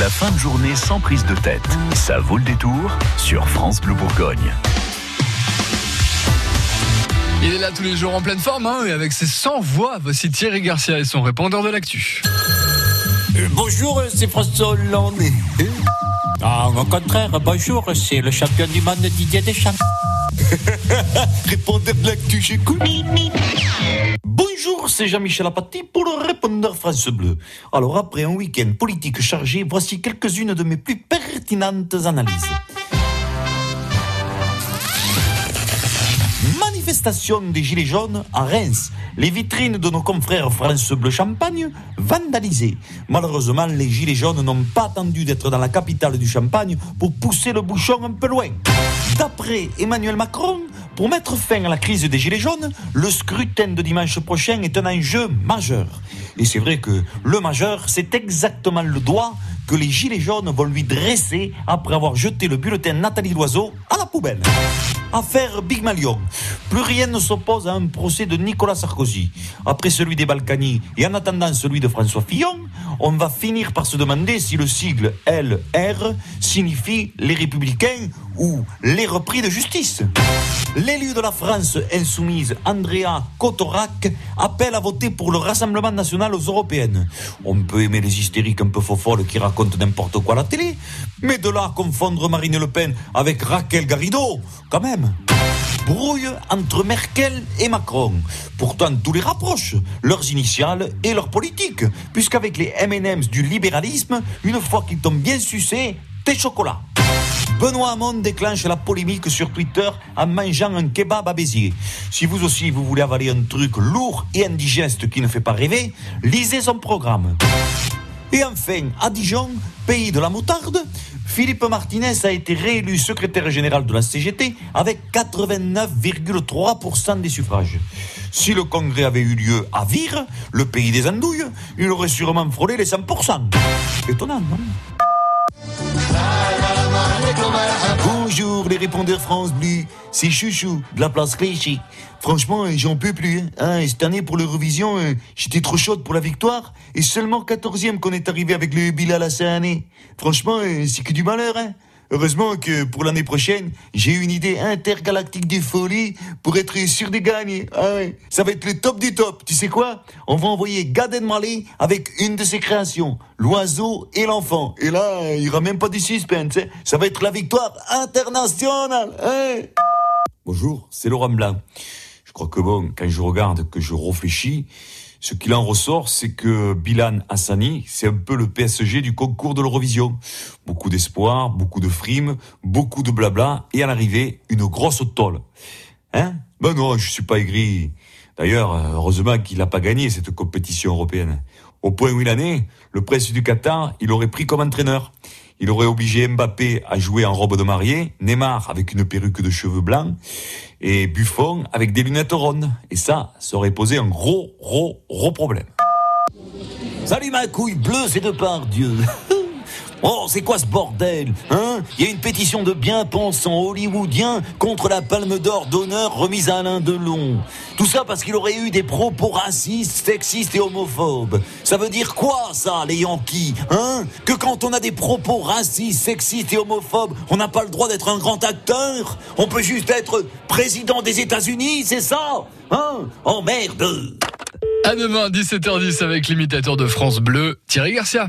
La fin de journée sans prise de tête. Ça vaut le détour sur France Bleu Bourgogne. Il est là tous les jours en pleine forme, hein, et avec ses 100 voix, voici Thierry Garcia et son répondeur de l'actu. Euh, bonjour, c'est François Hollande. Ah, au contraire, bonjour, c'est le champion du monde Didier Deschamps. Répondeur de l'actu, j'écoute. C'est Jean-Michel Apathy pour le répondeur France Bleu. Alors, après un week-end politique chargé, voici quelques-unes de mes plus pertinentes analyses. Manifestation des Gilets jaunes à Reims. Les vitrines de nos confrères France Bleu Champagne vandalisées. Malheureusement, les Gilets jaunes n'ont pas attendu d'être dans la capitale du Champagne pour pousser le bouchon un peu loin. D'après Emmanuel Macron, pour mettre fin à la crise des Gilets jaunes, le scrutin de dimanche prochain est un enjeu majeur. Et c'est vrai que le majeur, c'est exactement le doigt que les Gilets jaunes vont lui dresser après avoir jeté le bulletin Nathalie Loiseau à la poubelle. Affaire Big Malion. Plus rien ne s'oppose à un procès de Nicolas Sarkozy. Après celui des Balkany et en attendant celui de François Fillon, on va finir par se demander si le sigle LR signifie les républicains ou les repris de justice. L'élu de la France insoumise, Andrea Kotorak, appelle à voter pour le Rassemblement national aux européennes. On peut aimer les hystériques un peu faux-folles qui racontent n'importe quoi à la télé, mais de là confondre Marine Le Pen avec Raquel Garrido, quand même. Brouille entre Merkel et Macron. Pourtant, tous les rapprochent, leurs initiales et leur politique, puisqu'avec les M&M's du libéralisme, une fois qu'ils tombent bien sucés, t'es chocolat. Benoît Hamon déclenche la polémique sur Twitter en mangeant un kebab à Béziers. Si vous aussi vous voulez avaler un truc lourd et indigeste qui ne fait pas rêver, lisez son programme. Et enfin, à Dijon, pays de la moutarde, Philippe Martinez a été réélu secrétaire général de la CGT avec 89,3% des suffrages. Si le congrès avait eu lieu à Vire, le pays des andouilles, il aurait sûrement frôlé les 100%. Étonnant, non? Bonjour les répondeurs France Bleu, c'est Chouchou de la place Clichy. Franchement, j'en peux plus. Hein. Hein, cette année pour l'Eurovision, euh, j'étais trop chaude pour la victoire et seulement 14e qu'on est arrivé avec le Bilal Hassani. Franchement, euh, c'est que du malheur. Hein. Heureusement que pour l'année prochaine, j'ai une idée intergalactique de folie pour être sûr de gagner. Ah. Ça va être le top du top. Tu sais quoi? On va envoyer Gad Elmaleh avec une de ses créations, l'oiseau et l'enfant. Et là, il n'y aura même pas de suspense. Hein. Ça va être la victoire internationale. Hein? Bonjour, c'est Laurent Blanc. Je crois que bon, quand je regarde, que je réfléchis, ce qu'il en ressort, c'est que Bilan Hassani, c'est un peu le PSG du concours de l'Eurovision. Beaucoup d'espoir, beaucoup de frimes, beaucoup de blabla, et à l'arrivée, une grosse tôle. Hein? Ben non, je suis pas aigri. D'ailleurs, heureusement qu'il n'a pas gagné cette compétition européenne. Au point où il en est, le prince du Qatar, il aurait pris comme entraîneur. Il aurait obligé Mbappé à jouer en robe de mariée, Neymar avec une perruque de cheveux blancs, et Buffon avec des lunettes rondes. Et ça, ça aurait posé un gros, gros, gros problème. Salut ma couille bleue, c'est de part Dieu. Oh, c'est quoi ce bordel Hein? Il y a une pétition de bien-pensants hollywoodiens contre la palme d'or d'honneur remise à Alain Delon. Tout ça parce qu'il aurait eu des propos racistes, sexistes et homophobes. Ça veut dire quoi, ça, les Yankees Hein? Que quand on a des propos racistes, sexistes et homophobes, on n'a pas le droit d'être un grand acteur? On peut juste être président des États-Unis, c'est ça? Hein? Oh merde À demain, 17h10 avec l'imitateur de France Bleu, Thierry Garcia.